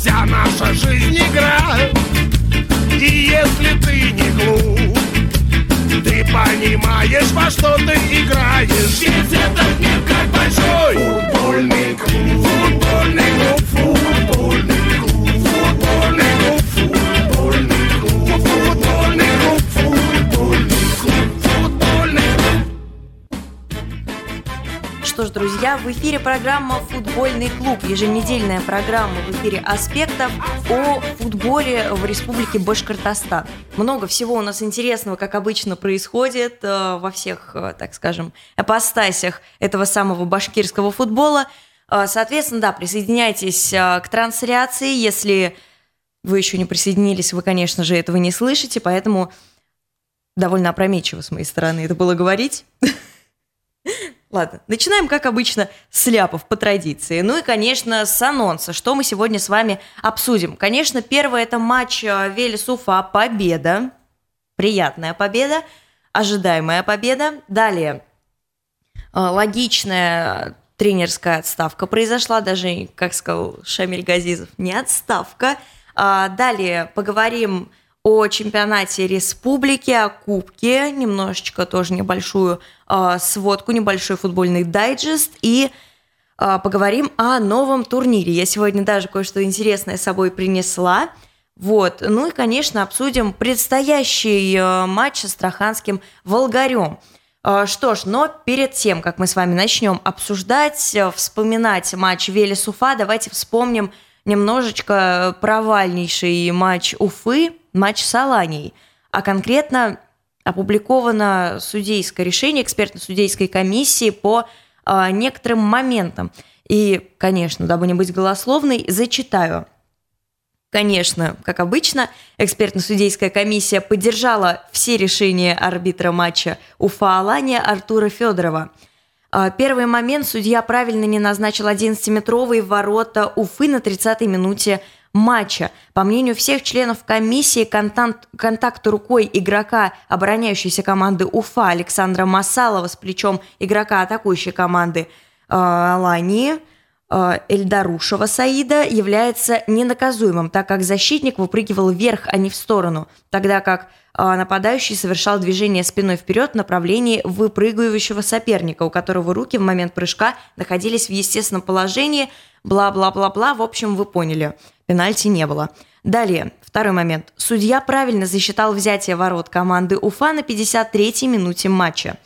вся наша жизнь игра И если ты не глуп Ты понимаешь, во что ты играешь. Ведь этот мир как большой. Футбольный клуб Футбольный клуб Футбольный клуб Что ж, друзья, в эфире программа «Футбольный клуб». Еженедельная программа в эфире аспектов о футболе в Республике Башкортостан. Много всего у нас интересного, как обычно, происходит э, во всех, э, так скажем, апостасях этого самого башкирского футбола. Э, Соответственно, да, присоединяйтесь к трансляции. Если вы еще не присоединились, вы, конечно же, этого не слышите, поэтому довольно опрометчиво с моей стороны это было говорить. Ладно, начинаем, как обычно, с ляпов по традиции. Ну и, конечно, с анонса, что мы сегодня с вами обсудим. Конечно, первое – это матч э, Велес-Уфа «Победа». Приятная победа, ожидаемая победа. Далее, э, логичная тренерская отставка произошла, даже, как сказал Шамиль Газизов, не отставка. А, Далее поговорим о чемпионате республики, о кубке, немножечко тоже небольшую э, сводку, небольшой футбольный дайджест и э, поговорим о новом турнире. Я сегодня даже кое-что интересное с собой принесла. Вот. Ну и, конечно, обсудим предстоящий э, матч с Астраханским Волгарем. Э, Что ж, но перед тем, как мы с вами начнем обсуждать, э, вспоминать матч Велес-Уфа, давайте вспомним немножечко провальнейший матч Уфы, матч с Аланией. А конкретно опубликовано судейское решение экспертно-судейской комиссии по а, некоторым моментам. И, конечно, дабы не быть голословной, зачитаю. Конечно, как обычно, экспертно-судейская комиссия поддержала все решения арбитра матча Уфа-Алания Артура Федорова. А, Первый момент судья правильно не назначил 11-метровые ворота Уфы на 30-й минуте матча. По мнению всех членов комиссии, контакт, контакт рукой игрока обороняющейся команды Уфа Александра Масалова с плечом игрока атакующей команды э, Алании Эльдарушева Саида является ненаказуемым, так как защитник выпрыгивал вверх, а не в сторону, тогда как э, нападающий совершал движение спиной вперед в направлении выпрыгивающего соперника, у которого руки в момент прыжка находились в естественном положении, бла-бла-бла-бла, в общем, вы поняли, пенальти не было. Далее, второй момент. Судья правильно засчитал взятие ворот команды Уфа на 53-й минуте матча.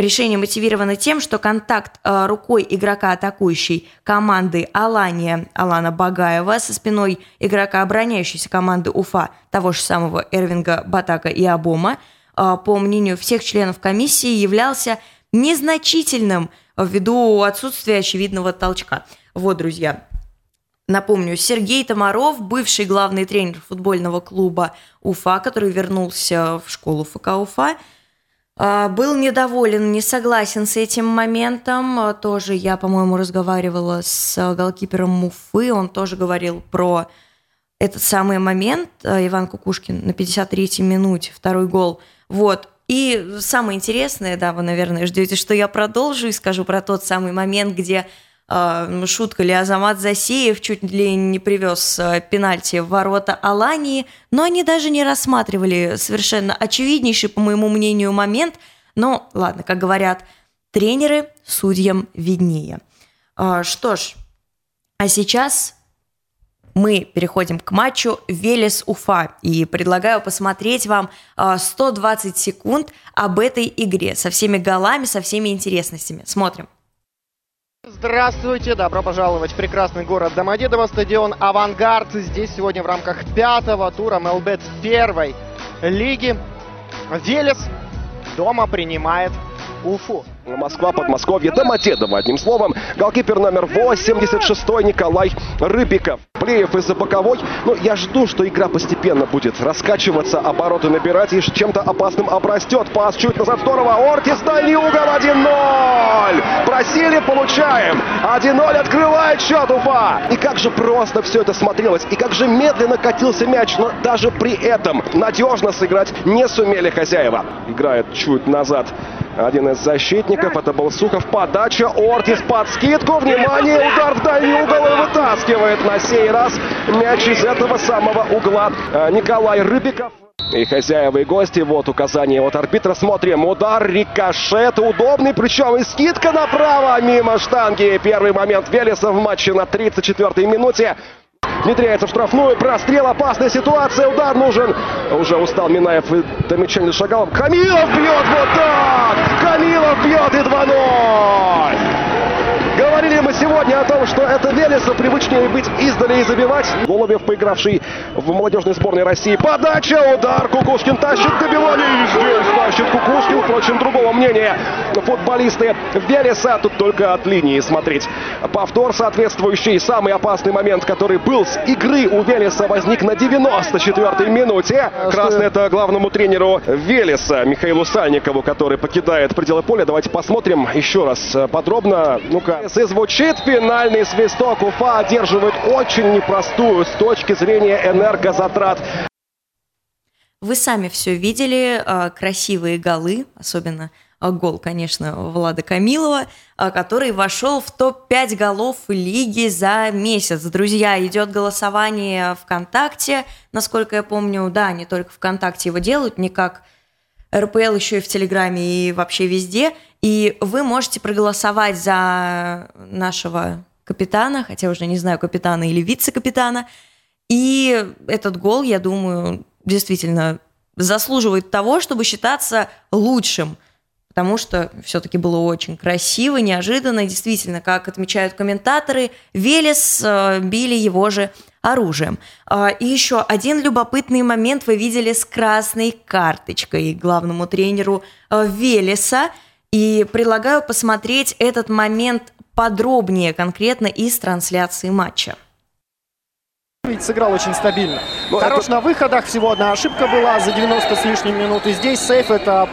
Решение мотивировано тем, что контакт э, рукой игрока атакующей команды Алания Алана Багаева со спиной игрока обороняющейся команды Уфа, того же самого Эрвинга Батака и Абома, э, по мнению всех членов комиссии, являлся незначительным ввиду отсутствия очевидного толчка. Вот, друзья, Напомню, Сергей Томаров, бывший главный тренер футбольного клуба Уфа, который вернулся в школу ФК Уфа, был недоволен, не согласен с этим моментом. А, Тоже я, по-моему, разговаривала с голкипером Уфы, он тоже говорил про этот самый момент. А, Иван Кукушкин на 53-й минуте, второй гол. Вот. И самое интересное, да, вы, наверное, ждете, что я продолжу и скажу про тот самый момент, где э, шутка ли, Азамат Засеев чуть ли не привез э, пенальти в ворота Алании, но они даже не рассматривали совершенно очевиднейший, по моему мнению, момент. Но, ладно, как говорят, тренеры судьям виднее. Э, что ж, а сейчас мы переходим к матчу Велес-Уфа и предлагаю посмотреть вам э, 120 секунд об этой игре со всеми голами, со всеми интересностями. Смотрим. Здравствуйте, добро пожаловать в прекрасный город Домодедово, стадион «Авангард». Здесь сегодня в рамках пятого тура МЛБ первой лиги Велес дома принимает Уфу. Москва, Подмосковье, Домодедово. Одним словом, голкипер номер 86 Николай Рыбиков. Плеев из-за боковой. Но я жду, что игра постепенно будет раскачиваться, обороты набирать и чем-то опасным обрастет. Пас чуть назад здорово. Ортис, дальний угол 1-0. Просили, получаем. 1-0 открывает счет Уфа. И как же просто все это смотрелось. И как же медленно катился мяч. Но даже при этом надежно сыграть не сумели хозяева. Играет чуть назад один из защитников. Это был Сухов. Подача. Ортис под скидку. Внимание. Удар в дальний угол. И вытаскивает на сей раз мяч из этого самого угла э, Николай Рыбиков. И хозяева и гости, вот указание от арбитра. Смотрим, удар, рикошет, удобный, причем и скидка направо, мимо штанги. Первый момент Велеса в матче на 34-й минуте. Внедряется в штрафную, прострел, опасная ситуация, удар нужен. Уже устал Минаев и до мяча. Камилов бьет вот так! Камилов бьет и 2-0! Говорили мы сегодня о том, что это Велесу привычнее быть издали и забивать. Голубев, поигравший в молодежной сборной России. Подача, удар. Кукушкин тащит добивание. И здесь тащит Кукушкин. Впрочем, другого мнения футболисты Велеса. Тут только от линии смотреть. Повтор соответствующий. Самый опасный момент, который был с игры у Велеса, возник на 94-й минуте. Красный это главному тренеру Велеса Михаилу Сальникову, который покидает пределы поля. Давайте посмотрим еще раз подробно. Ну-ка, и звучит финальный свисток. Уфа одерживает очень непростую с точки зрения энергозатрат. Вы сами все видели, а, красивые голы, особенно а, гол, конечно, Влада Камилова, а, который вошел в топ-5 голов лиги за месяц. Друзья, идет голосование ВКонтакте, насколько я помню, да, не только ВКонтакте его делают, не как РПЛ еще и в Телеграме и вообще везде. И вы можете проголосовать за нашего капитана, хотя уже не знаю, капитана или вице-капитана. И этот гол, я думаю, действительно заслуживает того, чтобы считаться лучшим – потому что все-таки было очень красиво, неожиданно. действительно, как отмечают комментаторы, Велес э, били его же оружием. А, и еще один любопытный момент вы видели с красной карточкой главному тренеру э, Велеса. И предлагаю посмотреть этот момент подробнее, конкретно из трансляции матча. Ведь сыграл очень стабильно. Но ну, Хорош это... на выходах, всего одна ошибка была за 90 с лишним минут. И здесь сейф это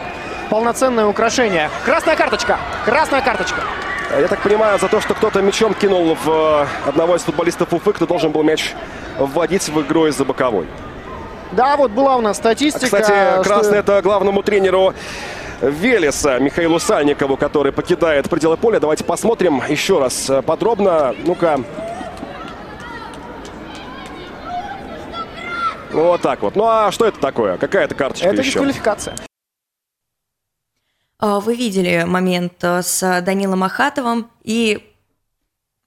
полноценное украшение. Красная карточка. Красная карточка. Я так понимаю, за то, что кто-то мячом кинул в э, одного из футболистов Уфы, кто должен был мяч вводить в игру из-за боковой. Да, вот была у нас статистика. Кстати, красный что... это главному тренеру Велеса Михаилу Сальникову, который покидает пределы поля. Давайте посмотрим еще раз подробно. Ну-ка. Вот так вот. Ну а что это такое? Какая это карточка это еще? Дисквалификация. А, вы видели момент э, с Данилом Ахатовым, и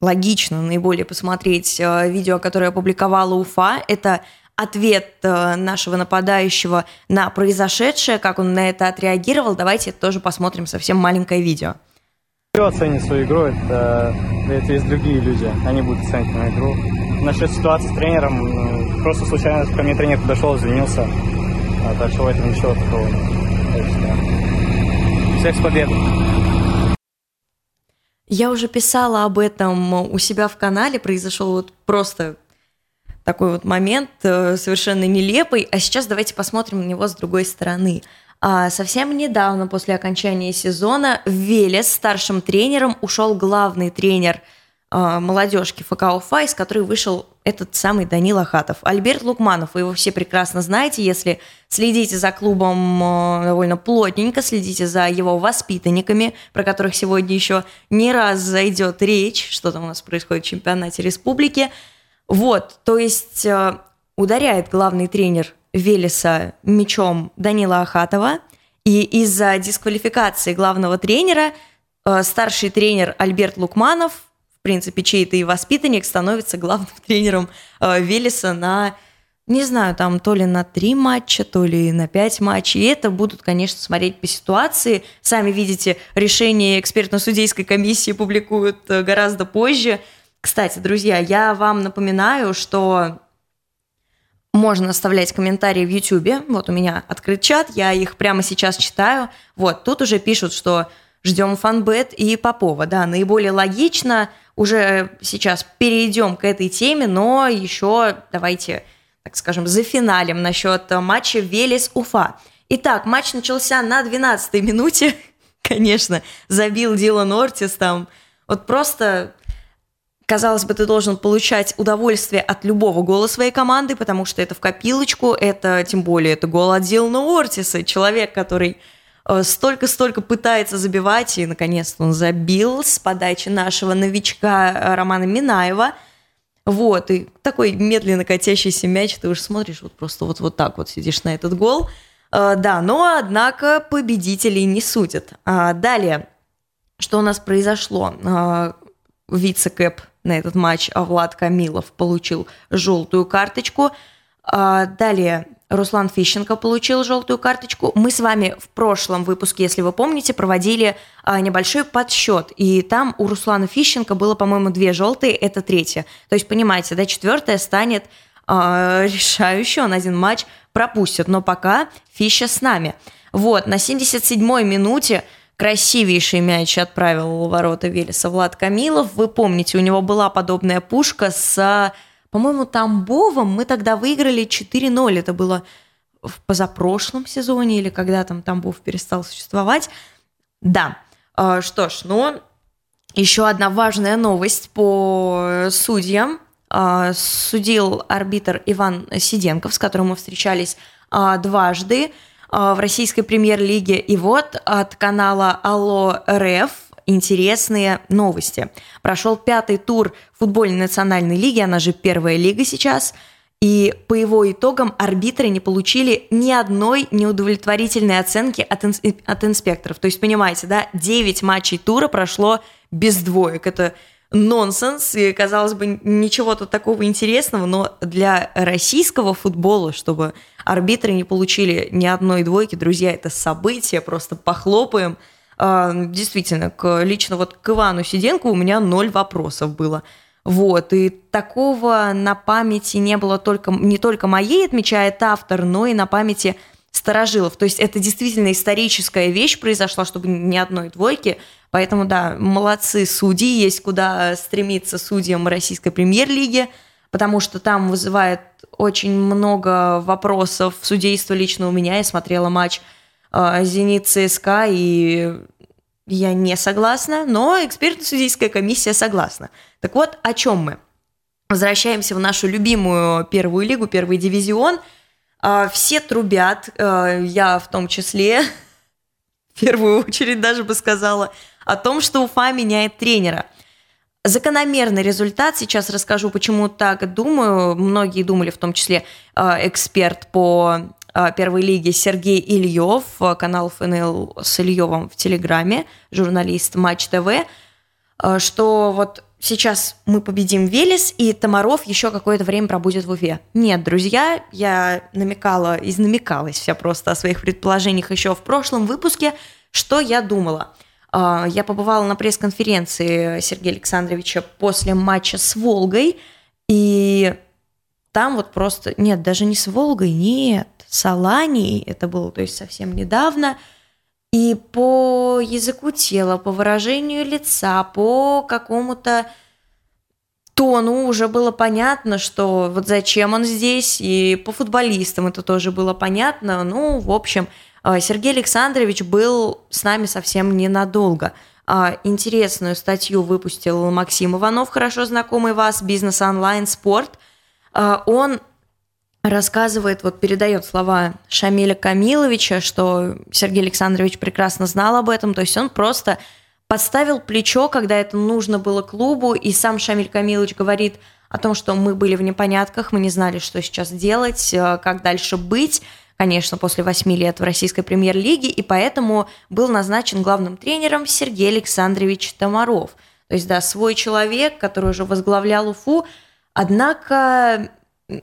логично наиболее посмотреть э, видео, которое опубликовала Уфа. Это ответ э, нашего нападающего на произошедшее, как он на это отреагировал. Давайте тоже посмотрим совсем маленькое видео. Кто оценит свою игру, это, это есть другие люди, они будут оценить мою игру. Насчет ситуации с тренером, ну, просто случайно ко мне тренер подошел, извинился, а так что в этом ничего такого нет. Всех с победой! Я уже писала об этом у себя в канале, произошел вот просто такой вот момент э, совершенно нелепый, а сейчас давайте посмотрим на него с другой стороны. А совсем недавно, после окончания сезона, в Велес старшим тренером ушел главный тренер – молодежки ФК Уфа, из которой вышел этот самый Данил Ахатов. Альберт Лукманов, вы его все прекрасно знаете, если следите за клубом э, довольно плотненько, следите за его воспитанниками, про которых сегодня еще не раз зайдет речь, что там у нас происходит в чемпионате республики. Вот, то есть э, ударяет главный тренер Велеса мячом Данила Ахатова, и из-за дисквалификации главного тренера э, старший тренер Альберт Лукманов – в принципе, чей-то и воспитанник становится главным тренером э, Велеса на, не знаю, там то ли на три матча, то ли на пять матчей. И это будут, конечно, смотреть по ситуации. Сами видите, решение экспертно-судейской комиссии публикуют э, гораздо позже. Кстати, друзья, я вам напоминаю, что можно оставлять комментарии в YouTube. Вот у меня открыт чат, я их прямо сейчас читаю. Вот, тут уже пишут, что ждем фанбет и Попова. Да, наиболее логично уже сейчас перейдем к этой теме, но еще давайте, так скажем, за финалем насчет матча Велес-Уфа. Итак, матч начался на 12-й минуте. Конечно, забил Дилан Ортис там. Вот просто казалось бы, ты должен получать удовольствие от любого гола своей команды, потому что это в копилочку, это тем более это гол от Дилана Ортиса, человек, который Э, столько-столько пытается забивать, и наконец-то он забил с подачи нашего новичка э, Романа Минаева. Вот, и такой медленно катящийся мяч, ты уже смотришь, вот просто вот, вот так вот сидишь на этот гол. А, да, но, однако, победителей не судят. А, далее, что у нас произошло? Вице-кэп на этот матч Влад Камилов получил желтую карточку. Далее, Руслан Фищенко получил желтую карточку. Мы с вами в прошлом выпуске, если вы помните, проводили а, небольшой подсчет. И там у Руслана Фищенко было, по-моему, две желтые, это третья. То есть, понимаете, да, четвертая станет а, решающей, он один матч пропустит. Но пока Фища с нами. Вот, на 77-й минуте красивейший мяч отправил в ворота Велеса Влад Камилов. Вы помните, у него была подобная пушка с по-моему, Тамбовом мы тогда выиграли 4-0. Это было в позапрошлом сезоне или когда там Тамбов перестал существовать. Да. А, что ж, ну, еще одна важная новость по судьям. А, судил арбитр Иван Сиденков, с которым мы встречались а, дважды в российской премьер-лиге. И вот от канала Алло РФ интересные новости. Прошел пятый тур футбольной национальной лиги, она же первая лига сейчас, и по его итогам арбитры не получили ни одной неудовлетворительной оценки от, инс- от инспекторов. То есть, понимаете, да, 9 матчей тура прошло без двоек. Это нонсенс, и, казалось бы, ничего тут такого интересного, но для российского футбола, чтобы арбитры не получили ни одной двойки, друзья, это событие, просто похлопаем – действительно, к, лично вот к Ивану Сиденко у меня ноль вопросов было. Вот, и такого на памяти не было только, не только моей, отмечает автор, но и на памяти старожилов. То есть это действительно историческая вещь произошла, чтобы ни одной двойки. Поэтому, да, молодцы судьи, есть куда стремиться судьям российской премьер-лиги, потому что там вызывает очень много вопросов судейства лично у меня. Я смотрела матч а, «Зенит ЦСКА», и я не согласна, но экспертно-судейская комиссия согласна. Так вот, о чем мы? Возвращаемся в нашу любимую первую лигу, первый дивизион. А, все трубят, а, я в том числе, в первую очередь даже бы сказала, о том, что Уфа меняет тренера. Закономерный результат, сейчас расскажу, почему так думаю. Многие думали, в том числе эксперт по первой лиги Сергей Ильев, э, канал ФНЛ с Ильевым в Телеграме, журналист Матч ТВ, э, что вот сейчас мы победим Велес, и Тамаров еще какое-то время пробудет в Уфе. Нет, друзья, я намекала, изнамекалась вся просто о своих предположениях еще в прошлом выпуске, что я думала. Я побывала на пресс-конференции Сергея Александровича после матча с Волгой, и там вот просто... Нет, даже не с Волгой, нет с Аланией, это было, то есть совсем недавно, и по языку тела, по выражению лица, по какому-то тону уже было понятно, что вот зачем он здесь, и по футболистам это тоже было понятно. Ну, в общем, э, Сергей Александрович был с нами совсем ненадолго. А, интересную статью выпустил Максим Иванов, хорошо знакомый вас, «Бизнес онлайн спорт». А, он рассказывает, вот передает слова Шамиля Камиловича, что Сергей Александрович прекрасно знал об этом, то есть он просто подставил плечо, когда это нужно было клубу, и сам Шамиль Камилович говорит о том, что мы были в непонятках, мы не знали, что сейчас делать, э, как дальше быть, конечно, после восьми лет в российской премьер-лиге, и поэтому был назначен главным тренером Сергей Александрович Тамаров. То есть, да, свой человек, который уже возглавлял УФУ, однако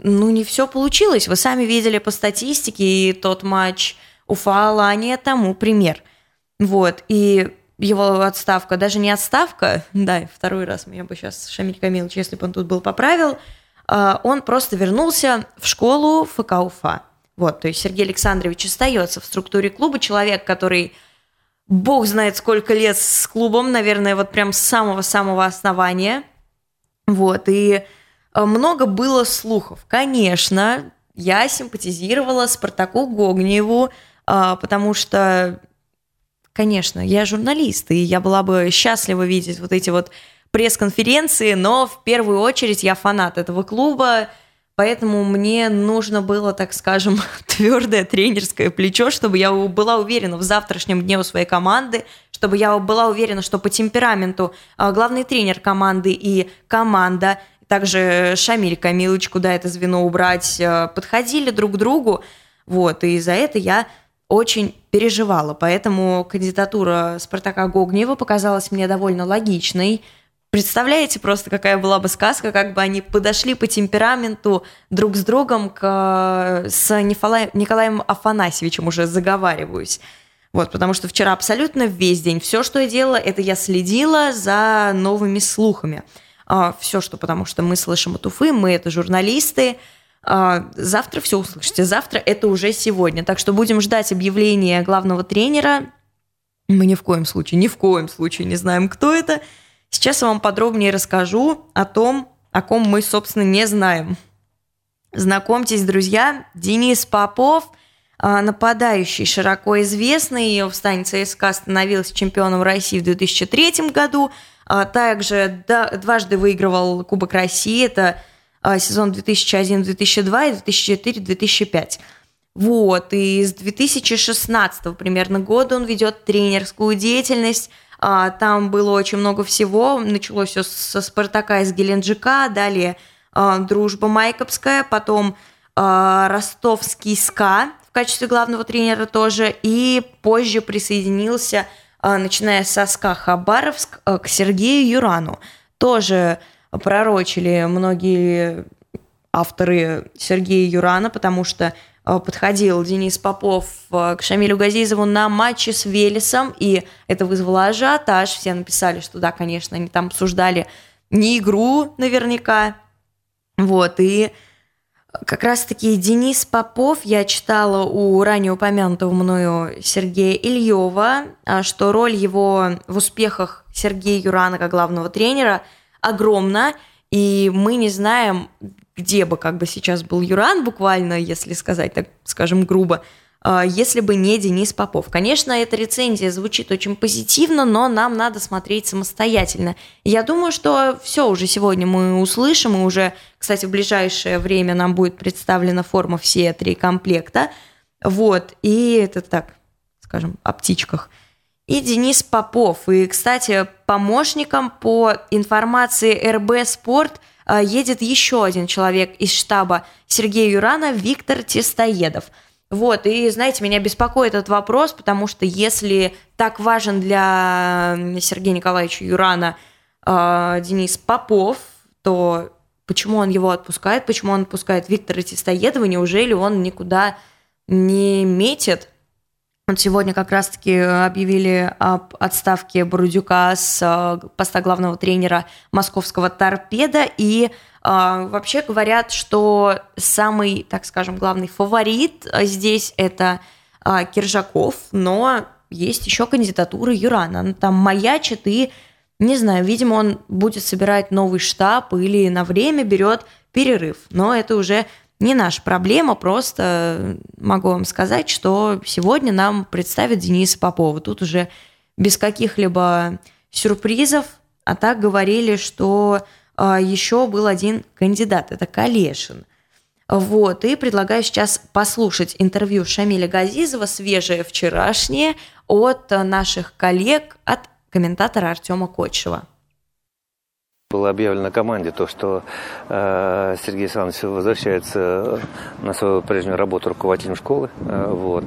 ну, не все получилось. Вы сами видели по статистике, и тот матч Уфа-Алания тому пример. Вот, и его отставка, даже не отставка, да, второй раз меня бы сейчас Шамиль Камилович, если бы он тут был, поправил, а, он просто вернулся в школу ФК Уфа. Вот, то есть Сергей Александрович остается в структуре клуба, человек, который бог знает сколько лет с клубом, наверное, вот прям с самого-самого основания. Вот, и много было слухов. Конечно, я симпатизировала Спартаку Гогниеву, э, потому что, конечно, я журналист, и я была бы счастлива видеть вот эти вот пресс-конференции, но в первую очередь я фанат этого клуба, Поэтому мне нужно было, так скажем, твердое тренерское плечо, чтобы я была уверена в завтрашнем дне у своей команды, чтобы я была уверена, что по темпераменту э, главный тренер команды и команда также Шамиль Камилович, куда это звено убрать, э, подходили друг к другу. Вот, и за это я очень переживала. Поэтому кандидатура Спартака Гогнева показалась мне довольно логичной. Представляете просто, какая была бы сказка, как бы они подошли по темпераменту друг с другом к, с Николаем, Николаем Афанасьевичем, уже заговариваюсь. Вот, потому что вчера абсолютно весь день все, что я делала, это я следила за новыми слухами. А, все, что потому что мы слышим от Уфы, мы это журналисты, а, завтра все услышите. Завтра это уже сегодня. Так что будем ждать объявления главного тренера. Мы ни в коем случае, ни в коем случае не знаем, кто это. Сейчас я вам подробнее расскажу о том, о ком мы, собственно, не знаем. Знакомьтесь, друзья, Денис Попов, а, нападающий, широко известный. В стане ЦСКА становился чемпионом России в 2003 году. А, также дважды выигрывал Кубок России. Это а, сезон 2001-2002 и 2004-2005. Вот, и с 2016 примерно года он ведет тренерскую деятельность. А, там было очень много всего. Началось все со Спартака из Геленджика, далее Дружба Майкопская, потом Ростовский СКА в качестве главного тренера тоже, и позже присоединился, начиная со СКА Хабаровск, к Сергею Юрану. Тоже пророчили многие авторы Сергея Юрана, потому что э, подходил Денис Попов к Шамилю Газизову на матче с Велесом, и это вызвало ажиотаж. Все написали, что да, конечно, они там обсуждали не игру наверняка. Вот, и как раз-таки Денис Попов, я читала у ранее упомянутого мною Сергея Ильева, а, что роль его в успехах Сергея Юрана как главного тренера – огромна, и мы не знаем, где бы как бы сейчас был Юран, буквально, если сказать так, скажем, грубо, если бы не Денис Попов. Конечно, эта рецензия звучит очень позитивно, но нам надо смотреть самостоятельно. Я думаю, что все уже сегодня мы услышим, и уже, кстати, в ближайшее время нам будет представлена форма все три комплекта. Вот, и это так, скажем, о птичках – и Денис Попов. И, кстати, помощником по информации РБ «Спорт» а, едет еще один человек из штаба Сергея Юрана, Виктор Тестоедов. Вот, и, знаете, меня беспокоит этот вопрос, потому что если так важен для Сергея Николаевича Юрана э, Денис Попов, то почему он его отпускает, почему он отпускает Виктора Тестоедова, неужели он никуда не метит? Вот сегодня как раз-таки объявили об отставке Бурдюка с э, поста главного тренера московского торпеда. И э, вообще говорят, что самый, так скажем, главный фаворит здесь это э, Киржаков, но есть еще кандидатура Юрана. Она там маячит и, не знаю, видимо, он будет собирать новый штаб или на время берет перерыв. Но это уже не наша проблема, просто могу вам сказать, что сегодня нам представят Дениса Попова. Тут уже без каких-либо сюрпризов, а так говорили, что а, еще был один кандидат, это Калешин. Вот, и предлагаю сейчас послушать интервью Шамиля Газизова, свежее вчерашнее, от наших коллег, от комментатора Артема Котчева. Было объявлено команде то, что э, Сергей Александрович возвращается на свою прежнюю работу руководителем школы. Э, вот.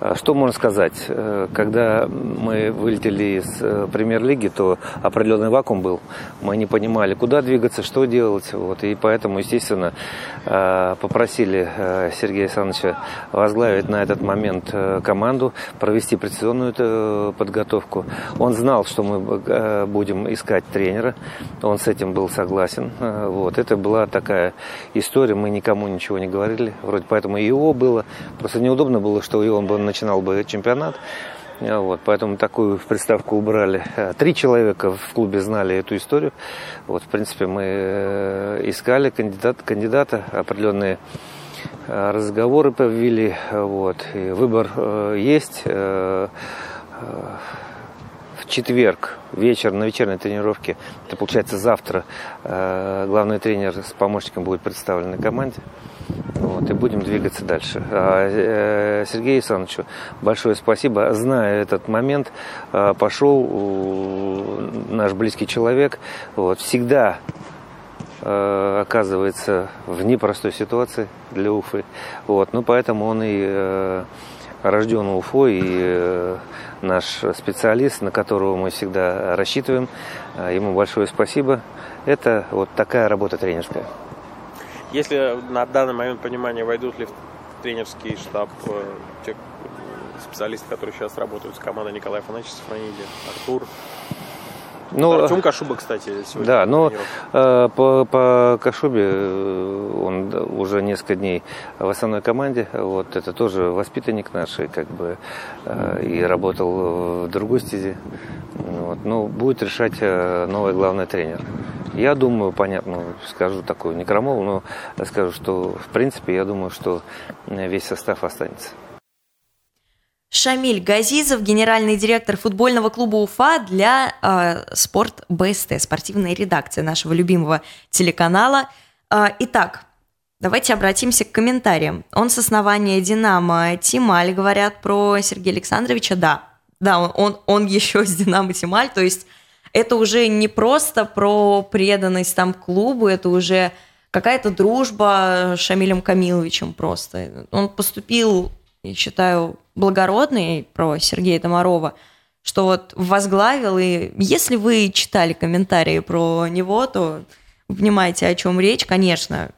А что можно сказать? Э, когда мы вылетели из э, премьер-лиги, то определенный вакуум был. Мы не понимали, куда двигаться, что делать. Вот. И поэтому, естественно, э, попросили Сергея Александровича возглавить на этот момент команду, провести предсезонную подготовку. Он знал, что мы будем искать тренера. Он с этим был согласен. Вот. Это была такая история. Мы никому ничего не говорили. Вроде поэтому и его было. Просто неудобно было, что и он был начинал бы чемпионат. Вот, поэтому такую приставку убрали. Три человека в клубе знали эту историю. Вот, в принципе, мы э, искали кандидат, кандидата, определенные э, разговоры повели. Вот, и выбор э, есть. В четверг вечер на вечерней тренировке, это получается завтра, главный тренер с помощником будет представлен на команде. Вот, и будем двигаться дальше. А, э, Сергею Александровичу большое спасибо. Зная этот момент, э, пошел наш близкий человек. Вот, всегда э, оказывается в непростой ситуации для Уфы. Вот, ну, поэтому он и э, рожден Уфой, и э, наш специалист, на которого мы всегда рассчитываем, ему большое спасибо. Это вот такая работа тренерская. Если на данный момент понимания войдут ли в тренерский штаб э, те специалисты, которые сейчас работают с командой Николая Афанасьевича Сафрониди, Артур, ну, Артем Кашуба, кстати, сегодня. Да, но э, по, по Кашубе э, он уже несколько дней в основной команде. Вот это тоже воспитанник нашей, как бы, э, и работал в другой стезе. Вот, ну, будет решать э, новый главный тренер. Я думаю, понятно, скажу такую некромолу, но скажу, что в принципе я думаю, что весь состав останется. Шамиль Газизов, генеральный директор футбольного клуба Уфа для э, Спорт БСТ, спортивная редакция нашего любимого телеканала. Э, итак, давайте обратимся к комментариям. Он с основания «Динамо» Тималь, говорят про Сергея Александровича, да. Да, он, он, он еще с «Динамо» Тималь, то есть это уже не просто про преданность там клубу, это уже какая-то дружба с Шамилем Камиловичем просто. Он поступил я считаю, благородный про Сергея Томарова, что вот возглавил, и если вы читали комментарии про него, то понимаете, о чем речь, конечно.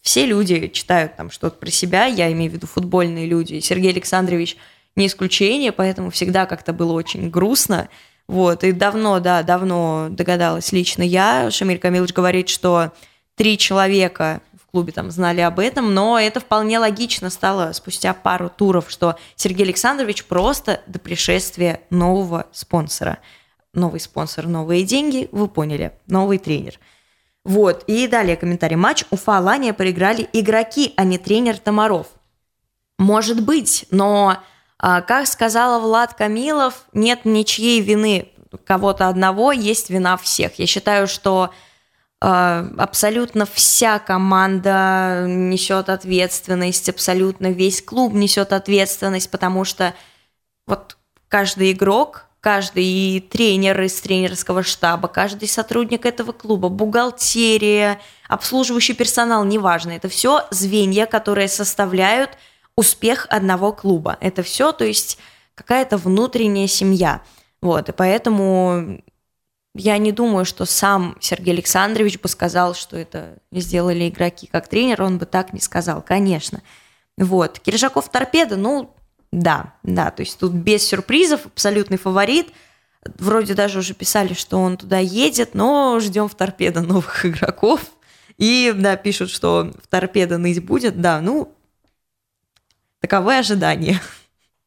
Все люди читают там что-то про себя, я имею в виду футбольные люди. Сергей Александрович не исключение, поэтому всегда как-то было очень грустно. Вот, и давно, да, давно догадалась лично я. Шамиль Камилович говорит, что три человека клубе там знали об этом, но это вполне логично стало спустя пару туров, что Сергей Александрович просто до пришествия нового спонсора. Новый спонсор, новые деньги, вы поняли, новый тренер. Вот, и далее комментарий. Матч Уфа-Алания проиграли игроки, а не тренер Томаров. Может быть, но, как сказала Влад Камилов, нет ничьей вины кого-то одного, есть вина всех. Я считаю, что а, абсолютно вся команда несет ответственность, абсолютно весь клуб несет ответственность, потому что вот каждый игрок, каждый тренер из тренерского штаба, каждый сотрудник этого клуба, бухгалтерия, обслуживающий персонал, неважно, это все звенья, которые составляют успех одного клуба. Это все, то есть какая-то внутренняя семья. Вот, и поэтому я не думаю, что сам Сергей Александрович бы сказал, что это сделали игроки как тренер, он бы так не сказал, конечно. Вот. Киржаков торпеда, ну, да, да, то есть тут без сюрпризов, абсолютный фаворит. Вроде даже уже писали, что он туда едет, но ждем в торпедо новых игроков. И, да, пишут, что в торпедо ныть будет, да, ну, таковы ожидания.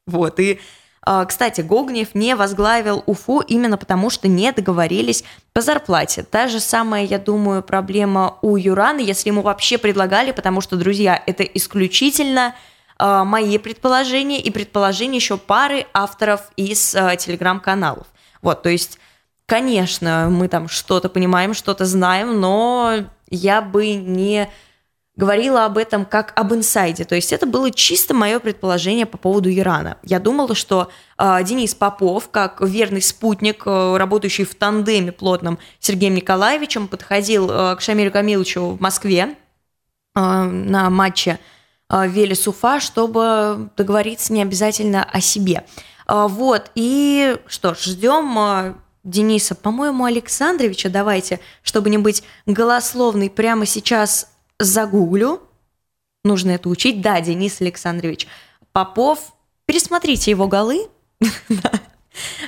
Вот, и а, кстати, Гогнев не возглавил Уфу именно потому, что не договорились по зарплате. Та же самая, я думаю, проблема у Юрана, если ему вообще предлагали, потому что, друзья, это исключительно а, мои предположения и предположения еще пары авторов из а, телеграм-каналов. Вот, то есть, конечно, мы там что-то понимаем, что-то знаем, но я бы не говорила об этом как об инсайде. То есть это было чисто мое предположение по поводу Ирана. Я думала, что э, Денис Попов, как верный спутник, э, работающий в тандеме плотном с Сергеем Николаевичем, подходил э, к Шамилю Камиловичу в Москве э, на матче э, Велес-Уфа, чтобы договориться не обязательно о себе. Э, вот, и что ж, ждем э, Дениса, по-моему, Александровича, давайте, чтобы не быть голословной, прямо сейчас загуглю. Нужно это учить. Да, Денис Александрович Попов. Пересмотрите его голы.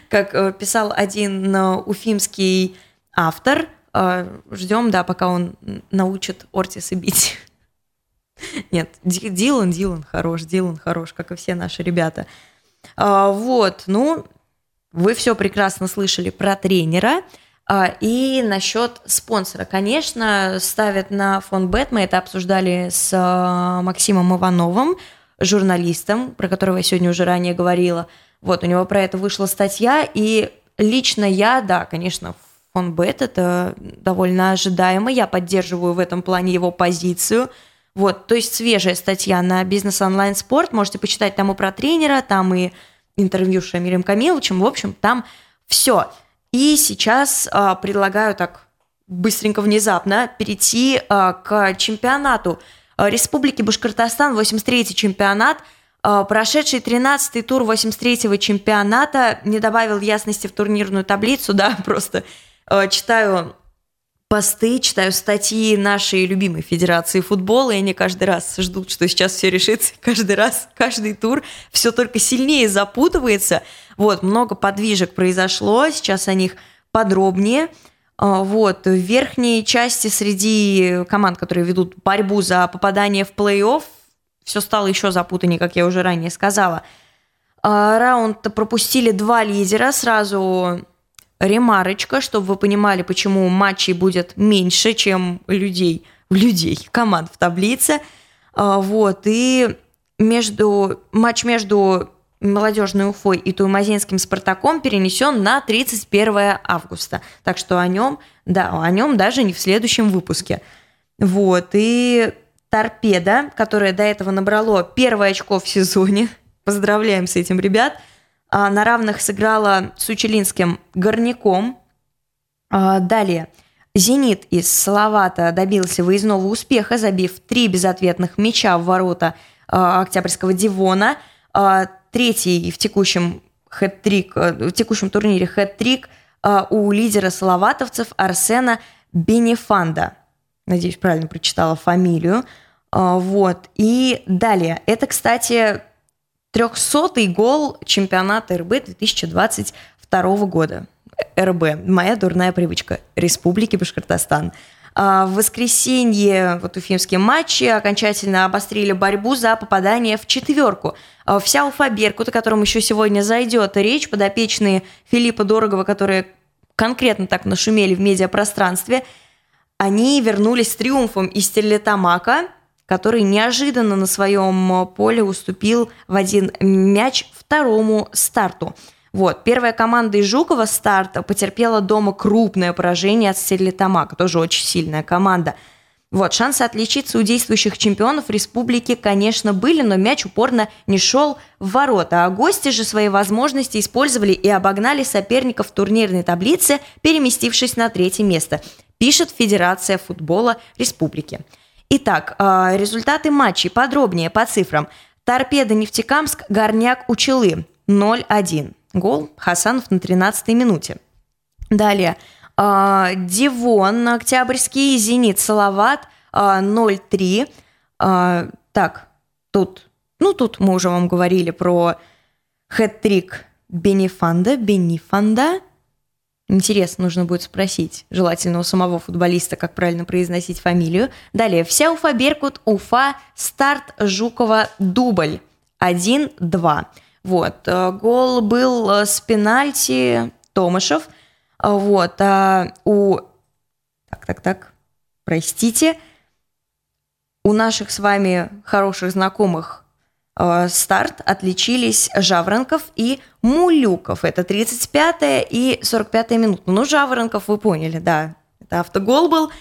Как э, писал один э, уфимский автор. Э, Ждем, да, пока он научит Ортиса бить. Нет, Дилан, Дилан хорош, Дилан хорош, как и все наши ребята. Вот, ну, вы все прекрасно слышали про тренера. А, и насчет спонсора. Конечно, ставят на фонд Бэт, мы это обсуждали с а, Максимом Ивановым, журналистом, про которого я сегодня уже ранее говорила. Вот, у него про это вышла статья, и лично я, да, конечно, фонд Бэт это довольно ожидаемо, я поддерживаю в этом плане его позицию. Вот, то есть свежая статья на бизнес онлайн спорт, можете почитать там и про тренера, там и интервью с Шамилем Камиловичем, в общем, там все. И сейчас а, предлагаю так быстренько, внезапно перейти а, к чемпионату а, Республики Башкортостан, 83-й чемпионат, а, прошедший 13-й тур 83-го чемпионата, не добавил ясности в турнирную таблицу, да, просто а, читаю посты, читаю статьи нашей любимой Федерации футбола, и они каждый раз ждут, что сейчас все решится. Каждый раз, каждый тур все только сильнее запутывается. Вот, много подвижек произошло, сейчас о них подробнее. А, вот, в верхней части среди команд, которые ведут борьбу за попадание в плей-офф, все стало еще запутаннее, как я уже ранее сказала. А, раунд пропустили два лидера, сразу ремарочка, чтобы вы понимали, почему матчей будет меньше, чем людей, людей, команд в таблице. А, вот, и между, матч между молодежной Уфой и Туймазинским Спартаком перенесен на 31 августа. Так что о нем, да, о нем даже не в следующем выпуске. Вот, и Торпеда, которая до этого набрало первое очко в сезоне, поздравляем с этим, ребят, а, на равных сыграла с Учелинским горняком. А, далее, «Зенит» из Салавата добился выездного успеха, забив три безответных мяча в ворота а, Октябрьского Дивона – третий в текущем хэт-трик, э, в текущем турнире хэт-трик э, у лидера салаватовцев Арсена Бенефанда. Надеюсь, правильно прочитала фамилию. Э, вот. И далее. Это, кстати, 300-й гол чемпионата РБ 2022 года. РБ. Моя дурная привычка. Республики Башкортостан. А, в воскресенье вот уфимские матчи окончательно обострили борьбу за попадание в четверку. А, вся Уфа Беркут, о котором еще сегодня зайдет речь, подопечные Филиппа Дорогова, которые конкретно так нашумели в медиапространстве, они вернулись с триумфом из Стерлитамака, который неожиданно на своем поле уступил в один мяч второму старту – вот. Первая команда из Жукова старта потерпела дома крупное поражение от Стерлитамака, тоже очень сильная команда. Вот, шансы отличиться у действующих чемпионов республики, конечно, были, но мяч упорно не шел в ворота, а гости же свои возможности использовали и обогнали соперников в турнирной таблице, переместившись на третье место, пишет Федерация футбола республики. Итак, а, результаты матчей подробнее по цифрам. Торпеда Нефтекамск, Горняк Учелы 0-1. Гол Хасанов на 13-й минуте. Далее. А, Дивон Октябрьский, Зенит Салават 0-3. А, а, так, тут, ну тут мы уже вам говорили про хэт-трик Бенефанда, Бенифанда. Интересно, нужно будет спросить желательно у самого футболиста, как правильно произносить фамилию. Далее, вся Уфа Беркут, Уфа, старт Жукова, дубль 1-2. Вот. Э, гол был э, с пенальти Томашев. Э, вот. А у... Так, так, так. Простите. У наших с вами хороших знакомых старт отличились Жаворонков и Мулюков. Это 35-я и 45-я минута. Ну, Жаворонков вы поняли, да. Это автогол был.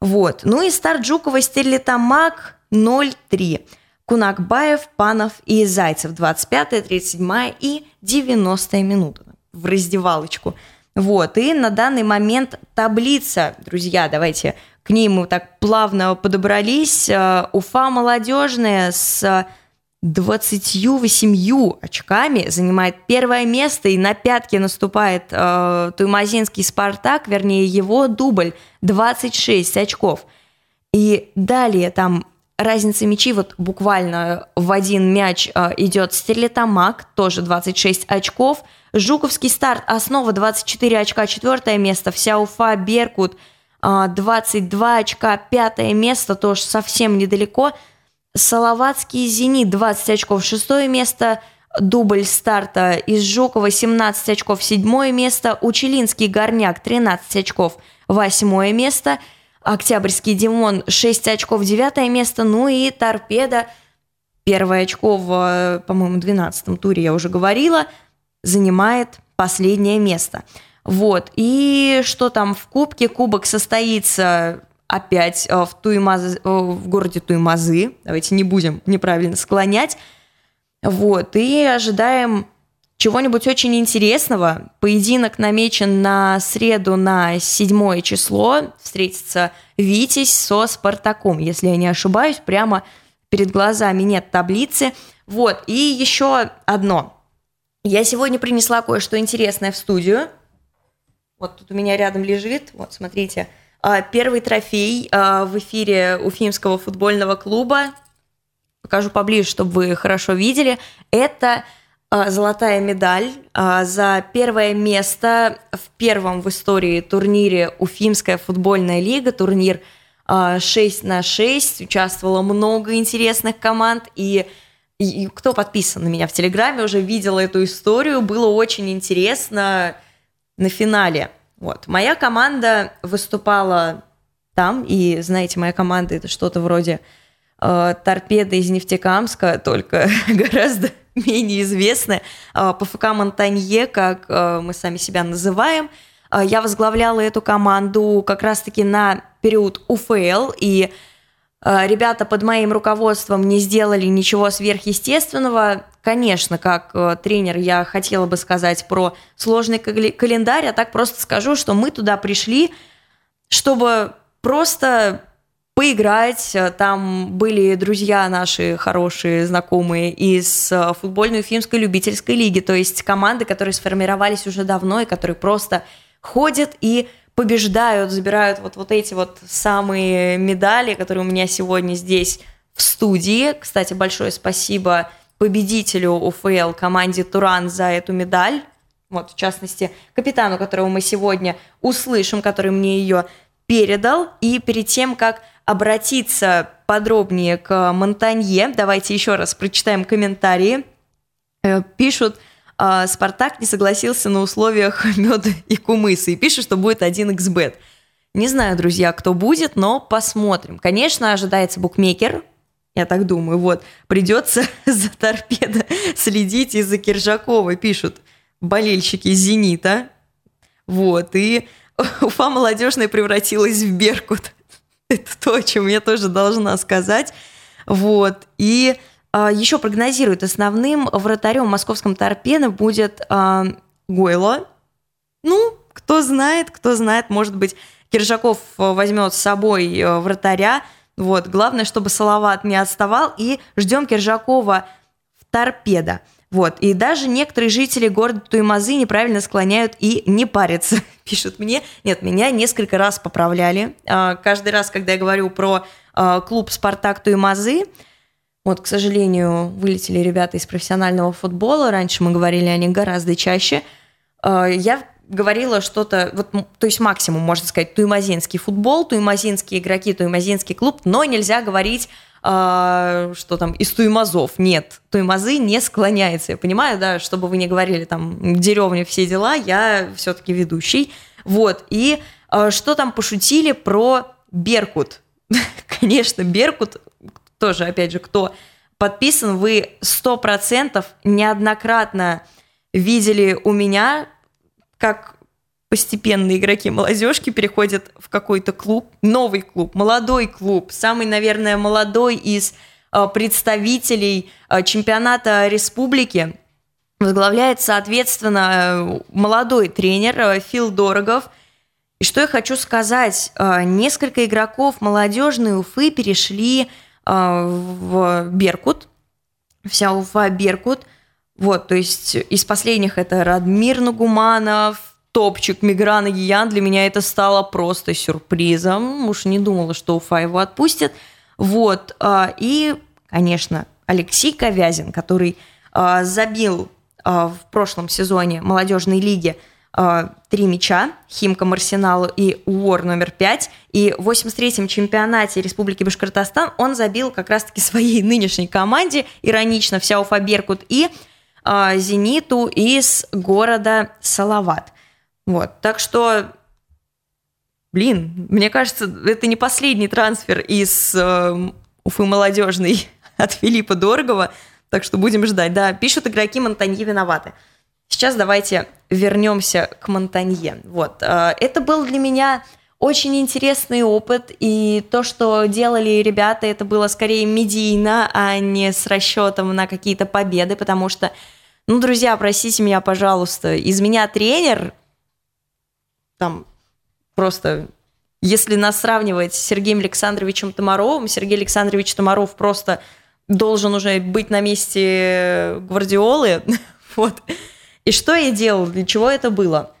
Вот. Ну и старт Жукова Стерлитамак 0-3. Кунакбаев, Панов и Зайцев. 25-я, 37-я и 90-я минута в раздевалочку. Вот, и на данный момент таблица, друзья, давайте к ней мы так плавно подобрались. Э, Уфа молодежная с 28 очками занимает первое место, и на пятке наступает э, Туймазинский «Спартак», вернее, его дубль, 26 очков. И далее там разница мячей вот буквально в один мяч э, идет Стерлитамак, тоже 26 очков. Жуковский старт, основа 24 очка, четвертое место. Вся Уфа, Беркут 22 очка, пятое место, тоже совсем недалеко. Салаватский Зенит 20 очков, шестое место. Дубль старта из Жукова 17 очков, седьмое место. Учелинский Горняк 13 очков, восьмое место – Октябрьский Димон 6 очков, 9 место. Ну и Торпеда, первое очко в, по-моему, 12 туре, я уже говорила, занимает последнее место. Вот. И что там в Кубке? Кубок состоится опять э, в, Туймаз... Э, в городе Туймазы. Давайте не будем неправильно склонять. Вот. И ожидаем чего-нибудь очень интересного. Поединок намечен на среду на 7 число. Встретится Витязь со Спартаком, если я не ошибаюсь, прямо перед глазами нет таблицы. Вот, и еще одно. Я сегодня принесла кое-что интересное в студию. Вот тут у меня рядом лежит, вот, смотрите, а, первый трофей а, в эфире Уфимского футбольного клуба. Покажу поближе, чтобы вы хорошо видели. Это золотая медаль за первое место в первом в истории турнире Уфимская футбольная лига, турнир 6 на 6. Участвовало много интересных команд, и, и кто подписан на меня в Телеграме, уже видел эту историю. Было очень интересно на финале. Вот. Моя команда выступала там, и, знаете, моя команда это что-то вроде э, торпеды из Нефтекамска, только гораздо менее известная. ПФК Монтанье, как э, мы сами себя называем. Э, я возглавляла эту команду как раз-таки на период УФЛ, и э, ребята под моим руководством не сделали ничего сверхъестественного. Конечно, как тренер я хотела бы сказать про сложный календарь, а так просто скажу, что мы туда пришли, чтобы просто поиграть. Там были друзья наши хорошие, знакомые из э, футбольной уфимской любительской лиги, то есть команды, которые сформировались уже давно и которые просто ходят и побеждают, забирают вот, вот эти вот самые медали, которые у меня сегодня здесь в студии. Кстати, большое спасибо победителю УФЛ, команде Туран за эту медаль. Вот, в частности, капитану, которого мы сегодня услышим, который мне ее передал. И перед тем, как обратиться подробнее к Монтанье, давайте еще раз прочитаем комментарии. Э, пишут, «А, Спартак не согласился на условиях меда и кумыса и пишет, что будет 1xbet. Не знаю, друзья, кто будет, но посмотрим. Конечно, ожидается букмекер, я так думаю, вот, придется за торпедо следить из-за Киржакова, пишут болельщики «Зенита». Вот, и Уфа молодежная превратилась в Беркут. Это то, о чем я тоже должна сказать. Вот, и а, еще прогнозируют, основным вратарем в московском торпедо будет а, Гойло. Ну, кто знает, кто знает, может быть, Киржаков возьмет с собой э, вратаря, вот, главное, чтобы Салават не отставал, и ждем Киржакова в торпедо. Вот, и даже некоторые жители города Туймазы неправильно склоняют и не парятся, пишут мне. Нет, меня несколько раз поправляли. А, каждый раз, когда я говорю про а, клуб «Спартак Туймазы», вот, к сожалению, вылетели ребята из профессионального футбола. Раньше мы говорили о них гораздо чаще. А, я говорила что-то, вот, то есть максимум, можно сказать, туймазинский футбол, туймазинские игроки, туймазинский клуб, но нельзя говорить э, что там, из туймазов. Нет, туймазы не склоняется. Я понимаю, да, чтобы вы не говорили там деревня, все дела, я все-таки ведущий. Вот, и э, что там пошутили про Беркут? Конечно, Беркут, тоже, опять же, кто подписан, вы сто процентов неоднократно видели у меня как постепенно игроки молодежки переходят в какой-то клуб, новый клуб, молодой клуб, самый, наверное, молодой из э, представителей э, чемпионата республики. Возглавляет, соответственно, молодой тренер Фил Дорогов. И что я хочу сказать, несколько игроков молодежной Уфы перешли в Беркут, вся Уфа Беркут – вот, то есть из последних это Радмир Нагуманов, топчик Миграна Гиян. Для меня это стало просто сюрпризом. Уж не думала, что Уфа его отпустит. Вот, а, и, конечно, Алексей Ковязин, который а, забил а, в прошлом сезоне молодежной лиги три мяча Химкам Арсеналу и УОР номер пять. И в 83-м чемпионате Республики Башкортостан он забил как раз-таки своей нынешней команде, иронично, вся Уфа Беркут, и «Зениту» из города Салават. Вот, так что, блин, мне кажется, это не последний трансфер из э, Уфы молодежный от Филиппа Дорогова, так что будем ждать. Да, пишут игроки Монтанье виноваты. Сейчас давайте вернемся к Монтанье. Вот, э, это был для меня очень интересный опыт, и то, что делали ребята, это было скорее медийно, а не с расчетом на какие-то победы, потому что Ну, друзья, простите меня, пожалуйста, из меня тренер, там, просто, если нас сравнивать с Сергеем Александровичем Томаровым, Сергей Александрович Томаров просто должен уже быть на месте Гвардиолы, вот. И что я делал, для чего это было?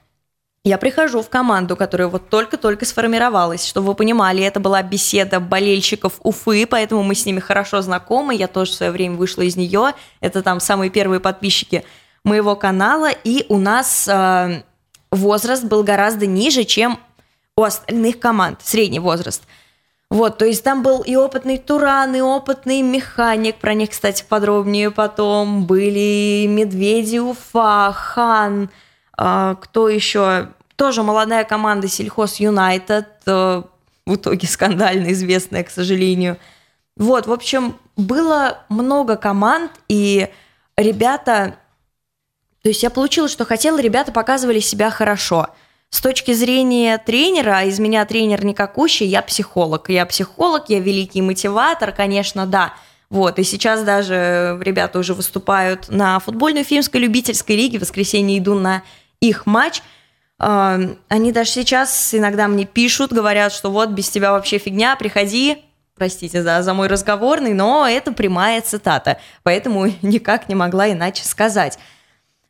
Я прихожу в команду, которая вот только-только сформировалась. Чтобы вы понимали, это была беседа болельщиков Уфы, поэтому мы с ними хорошо знакомы. Я тоже в свое время вышла из нее. Это там самые первые подписчики моего канала. И у нас э, возраст был гораздо ниже, чем у остальных команд. Средний возраст. Вот, то есть там был и опытный Туран, и опытный механик, про них, кстати, подробнее потом. Были Медведи, Уфа, Хан, э, кто еще? Тоже молодая команда Сельхоз Юнайтед, э, в итоге скандально известная, к сожалению. Вот, в общем, было много команд, и ребята... То есть я получила, что хотела, ребята показывали себя хорошо. С точки зрения тренера, а из меня тренер никакущий, я психолог. Я психолог, я великий мотиватор, конечно, да. Вот, и сейчас даже ребята уже выступают на футбольной Уфимской любительской лиге. В воскресенье иду на их матч – они даже сейчас иногда мне пишут, говорят, что вот без тебя вообще фигня, приходи, простите за, за мой разговорный, но это прямая цитата, поэтому никак не могла иначе сказать.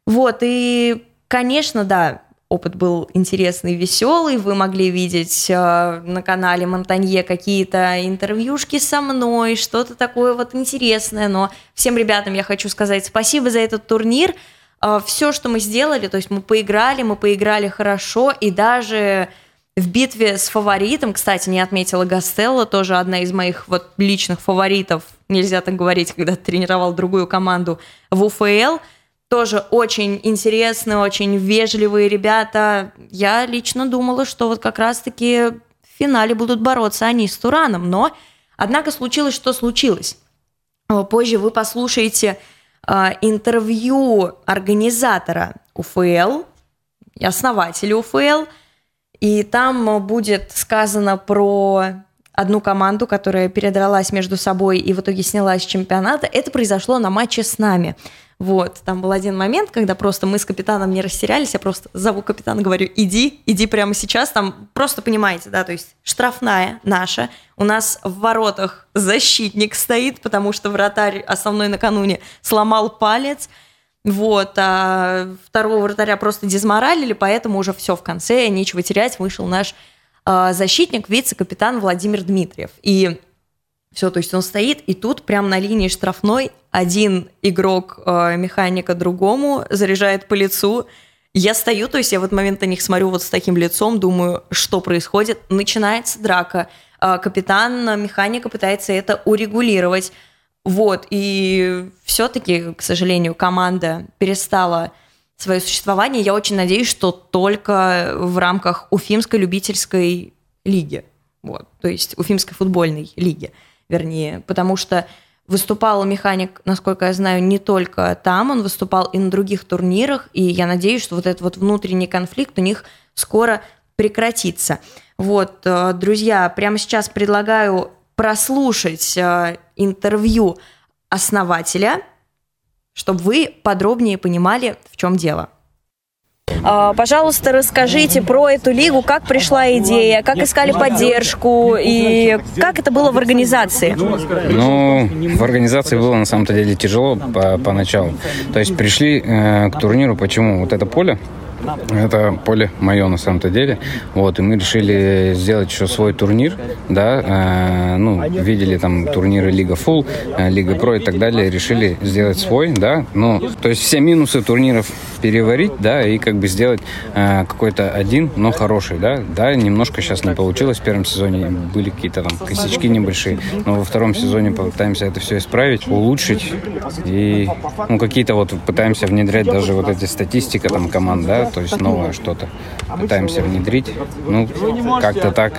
Вот, и, конечно, да, опыт был интересный, веселый. Вы могли видеть э, на канале Монтанье какие-то интервьюшки со мной, что-то такое вот интересное. Но всем ребятам я хочу сказать спасибо за этот турнир. А, все, что мы сделали, то есть мы поиграли, мы поиграли хорошо, и даже в битве с фаворитом, кстати, не отметила Гастелло, тоже одна из моих вот личных фаворитов, нельзя так говорить, когда тренировал другую команду в УФЛ, тоже очень интересные, очень вежливые ребята. Я лично думала, что вот как раз-таки в финале будут бороться они с Тураном, но однако случилось, что случилось. Позже вы послушаете а, интервью организатора УФЛ, основателя УФЛ, и там будет сказано про одну команду, которая передралась между собой и в итоге снялась с чемпионата. Это произошло на матче с нами. Вот, там был один момент, когда просто мы с капитаном не растерялись, я просто зову капитана, говорю, иди, иди прямо сейчас, там просто понимаете, да, то есть штрафная наша, у нас в воротах защитник стоит, потому что вратарь основной накануне сломал палец, вот, а второго вратаря просто дезморалили, поэтому уже все в конце, нечего терять, вышел наш э, защитник, вице-капитан Владимир Дмитриев. И все, то есть он стоит, и тут прямо на линии штрафной один игрок э, механика другому заряжает по лицу. Я стою, то есть я в этот момент на них смотрю вот с таким лицом, думаю, что происходит. Начинается драка. Э, капитан механика пытается это урегулировать. Вот, и все-таки, к сожалению, команда перестала свое существование. Я очень надеюсь, что только в рамках Уфимской любительской лиги. Вот, то есть Уфимской футбольной лиги вернее, потому что выступал механик, насколько я знаю, не только там, он выступал и на других турнирах, и я надеюсь, что вот этот вот внутренний конфликт у них скоро прекратится. Вот, э, друзья, прямо сейчас предлагаю прослушать э, интервью основателя, чтобы вы подробнее понимали, в чем дело. А, пожалуйста, расскажите про эту лигу, как пришла идея, как искали поддержку и как это было в организации? Ну, в организации было на самом-то деле тяжело по поначалу. То есть пришли э, к турниру, почему? Вот это поле, это поле мое на самом-то деле. Вот, и мы решили сделать еще свой турнир, да, э, ну, видели там турниры Лига Фул, э, Лига Про и так далее, решили сделать свой, да, ну, то есть все минусы турниров переварить, да, и как бы сделать э, какой-то один, но хороший, да, да, немножко сейчас не получилось, в первом сезоне были какие-то там косячки небольшие, но во втором сезоне попытаемся это все исправить, улучшить и, ну, какие-то вот пытаемся внедрять даже вот эти статистика там команд, да, то есть новое что-то пытаемся внедрить. Ну, как-то так.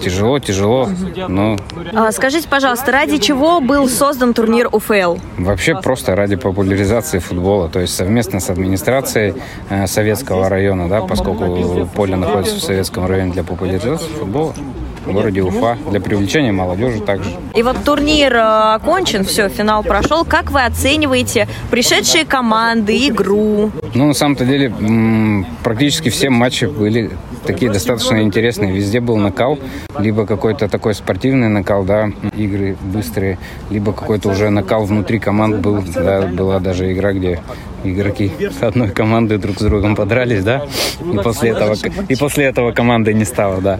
Тяжело, тяжело, но... А, скажите, пожалуйста, ради чего был создан турнир УФЛ? Вообще просто ради популяризации футбола, то есть совместно с администрацией э, Советского района, да, поскольку поле находится в Советском районе для популяризации футбола. В городе Уфа для привлечения молодежи также. И вот турнир э, окончен, все, финал прошел. Как вы оцениваете пришедшие команды, игру? Ну, на самом-то деле, практически все матчи были такие достаточно интересные. Везде был накал, либо какой-то такой спортивный накал, да, игры быстрые, либо какой-то уже накал внутри команд был, да, была даже игра, где игроки одной команды друг с другом подрались, да, и после этого, и после этого команды не стало, да,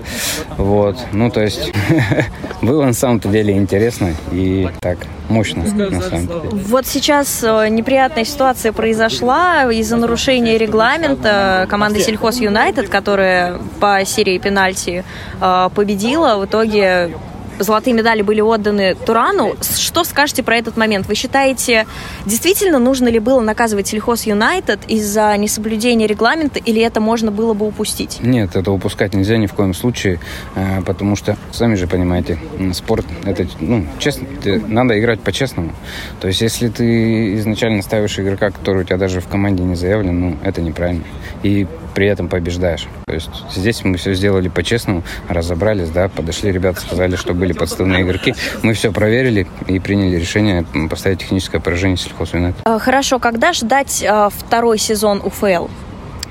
вот, ну, то есть, было на самом-то деле интересно и так, мощно, на самом деле. Вот сейчас э, неприятная ситуация произошла из-за нарушения регламента. Команды Сельхоз Юнайтед, которая по серии пенальти э, победила, в итоге золотые медали были отданы Турану. Что скажете про этот момент? Вы считаете, действительно нужно ли было наказывать Сельхоз Юнайтед из-за несоблюдения регламента, или это можно было бы упустить? Нет, это упускать нельзя ни в коем случае, э, потому что, сами же понимаете, спорт, это, ну, честно, надо играть по-честному. То есть, если ты изначально ставишь игрока, который у тебя даже в команде не заявлен, ну, это неправильно. И при этом побеждаешь. То есть здесь мы все сделали по-честному, разобрались, да, подошли ребята, сказали, что были подставные игроки. Мы все проверили и приняли решение поставить техническое поражение сельхозвинет. А, хорошо, когда ждать а, второй сезон УФЛ?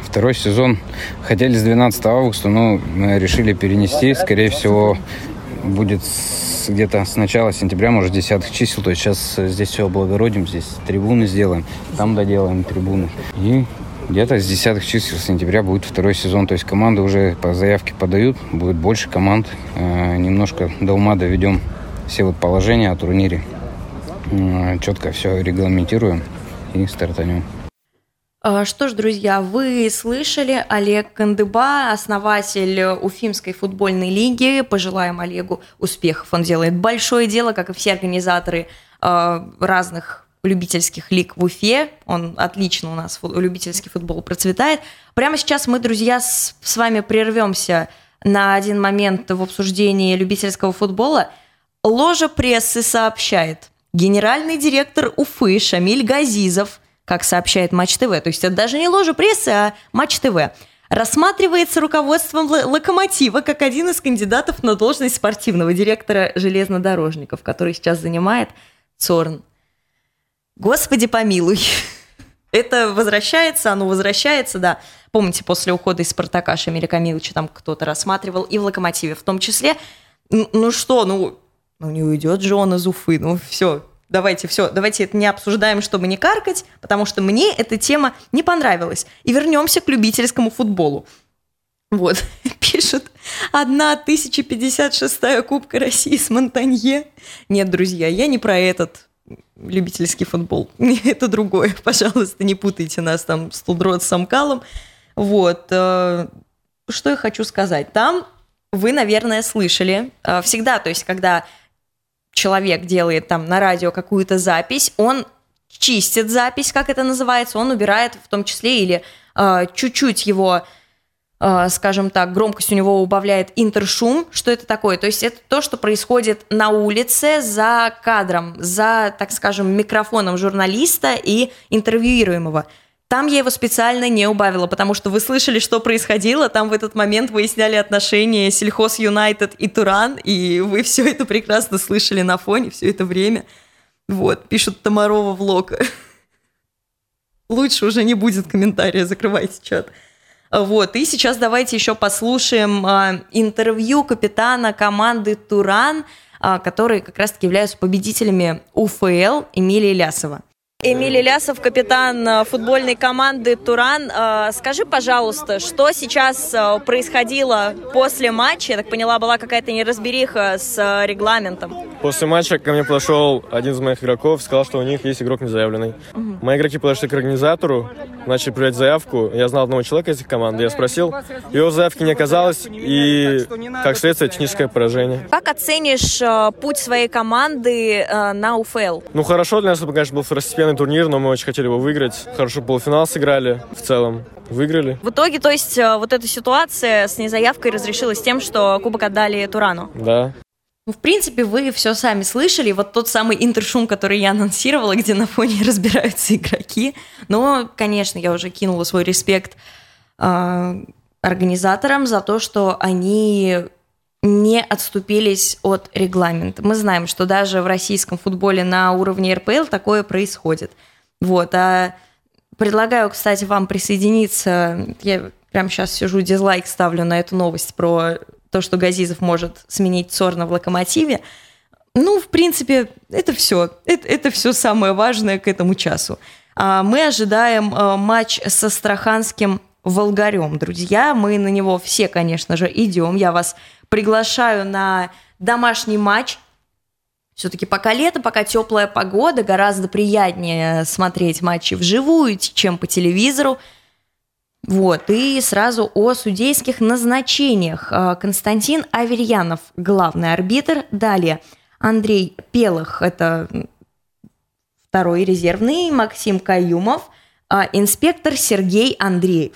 Второй сезон хотели с 12 августа, но мы решили перенести. Скорее всего, будет где-то с начала сентября, может, десятых чисел. То есть сейчас здесь все облагородим, здесь трибуны сделаем, там доделаем трибуны. И где-то с десятых чисел сентября будет второй сезон. То есть команды уже по заявке подают, будет больше команд. Э, немножко до ума доведем все вот положения о турнире. Э, четко все регламентируем и стартанем. А, что ж, друзья, вы слышали Олег Кандыба, основатель Уфимской футбольной лиги. Пожелаем Олегу успехов. Он делает большое дело, как и все организаторы э, разных любительских лиг в Уфе. Он отлично у нас, любительский футбол процветает. Прямо сейчас мы, друзья, с, с вами прервемся на один момент в обсуждении любительского футбола. Ложа прессы сообщает. Генеральный директор Уфы Шамиль Газизов, как сообщает Матч ТВ, то есть это даже не ложа прессы, а Матч ТВ, рассматривается руководством Локомотива как один из кандидатов на должность спортивного директора железнодорожников, который сейчас занимает Цорн. Господи помилуй. Это возвращается, оно возвращается, да. Помните, после ухода из «Спартака» Шамиля Камиловича там кто-то рассматривал, и в «Локомотиве» в том числе. Ну что, ну, ну не уйдет же он из Уфы, ну все, давайте все, давайте это не обсуждаем, чтобы не каркать, потому что мне эта тема не понравилась. И вернемся к любительскому футболу. Вот, пишут, одна 1056 Кубка России с Монтанье. Нет, друзья, я не про этот любительский футбол. Это другое, пожалуйста, не путайте нас там с Тулдрот с Самкалом. Вот. Э, что я хочу сказать? Там вы, наверное, слышали э, всегда, то есть когда человек делает там на радио какую-то запись, он чистит запись, как это называется, он убирает в том числе или э, чуть-чуть его скажем так, громкость у него убавляет интершум. Что это такое? То есть это то, что происходит на улице за кадром, за, так скажем, микрофоном журналиста и интервьюируемого. Там я его специально не убавила, потому что вы слышали, что происходило. Там в этот момент выясняли отношения Сельхоз Юнайтед и Туран, и вы все это прекрасно слышали на фоне все это время. Вот, пишут Тамарова влог. Лучше уже не будет комментария, закрывайте чат. Вот, и сейчас давайте еще послушаем а, интервью капитана команды «Туран», а, которые как раз-таки являются победителями УФЛ Эмилии Лясова. Эмилий Лясов, капитан э, футбольной команды «Туран». Э, скажи, пожалуйста, что сейчас э, происходило после матча? Я так поняла, была какая-то неразбериха с регламентом. После матча ко мне подошел один из моих игроков, сказал, что у них есть игрок незаявленный. Угу. Мои игроки подошли к организатору, начали проверять заявку. Я знал одного человека из их команды, я спросил. Его заявки не оказалось, и, как следствие, техническое поражение. Как оценишь путь своей команды на УФЛ? Ну, хорошо для нас, конечно, был второстепенный шикарный турнир, но мы очень хотели его выиграть. Хорошо полуфинал сыграли в целом. Выиграли. В итоге, то есть, э, вот эта ситуация с незаявкой разрешилась тем, что кубок отдали Турану? Да. Ну, в принципе, вы все сами слышали. Вот тот самый интершум, который я анонсировала, где на фоне разбираются игроки. Но, конечно, я уже кинула свой респект э, организаторам за то, что они не отступились от регламента. Мы знаем, что даже в российском футболе на уровне РПЛ такое происходит. Вот, а предлагаю, кстати, вам присоединиться. Я прямо сейчас сижу, дизлайк ставлю на эту новость про то, что Газизов может сменить Цорна в локомотиве. Ну, в принципе, это все. Это, это все самое важное к этому часу. А мы ожидаем э, матч со Астраханским Волгарем, друзья. Мы на него все, конечно же, идем. Я вас приглашаю на домашний матч. Все-таки пока лето, пока теплая погода, гораздо приятнее смотреть матчи вживую, чем по телевизору. Вот, и сразу о судейских назначениях. А, Константин Аверьянов, главный арбитр. Далее Андрей Пелых, это второй резервный, Максим Каюмов, а, инспектор Сергей Андреев.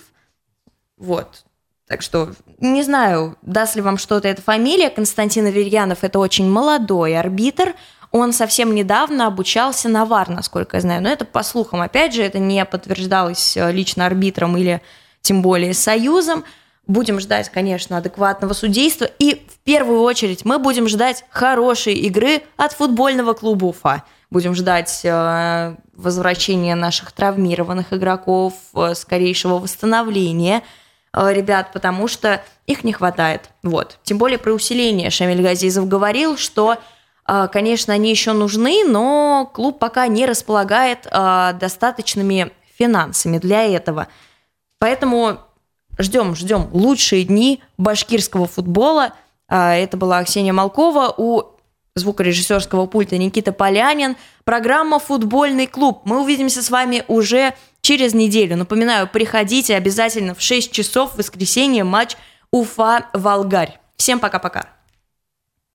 Вот, так что не знаю, даст ли вам что-то эта фамилия. Константин Аверьянов – это очень молодой арбитр. Он совсем недавно обучался на ВАР, насколько я знаю. Но это по слухам. Опять же, это не подтверждалось э, лично арбитром или тем более союзом. Будем ждать, конечно, адекватного судейства. И в первую очередь мы будем ждать хорошей игры от футбольного клуба Уфа. Будем ждать э, возвращения наших травмированных игроков, э, скорейшего восстановления – ребят, потому что их не хватает. Вот. Тем более про усиление Шамиль Газизов говорил, что э, Конечно, они еще нужны, но клуб пока не располагает э, достаточными финансами для этого. Поэтому ждем, ждем лучшие дни башкирского футбола. Это была Ксения Малкова у звукорежиссерского пульта Никита Полянин. Программа «Футбольный клуб». Мы увидимся с вами уже через неделю. Напоминаю, приходите обязательно в 6 часов в воскресенье матч Уфа-Волгарь. Всем пока-пока.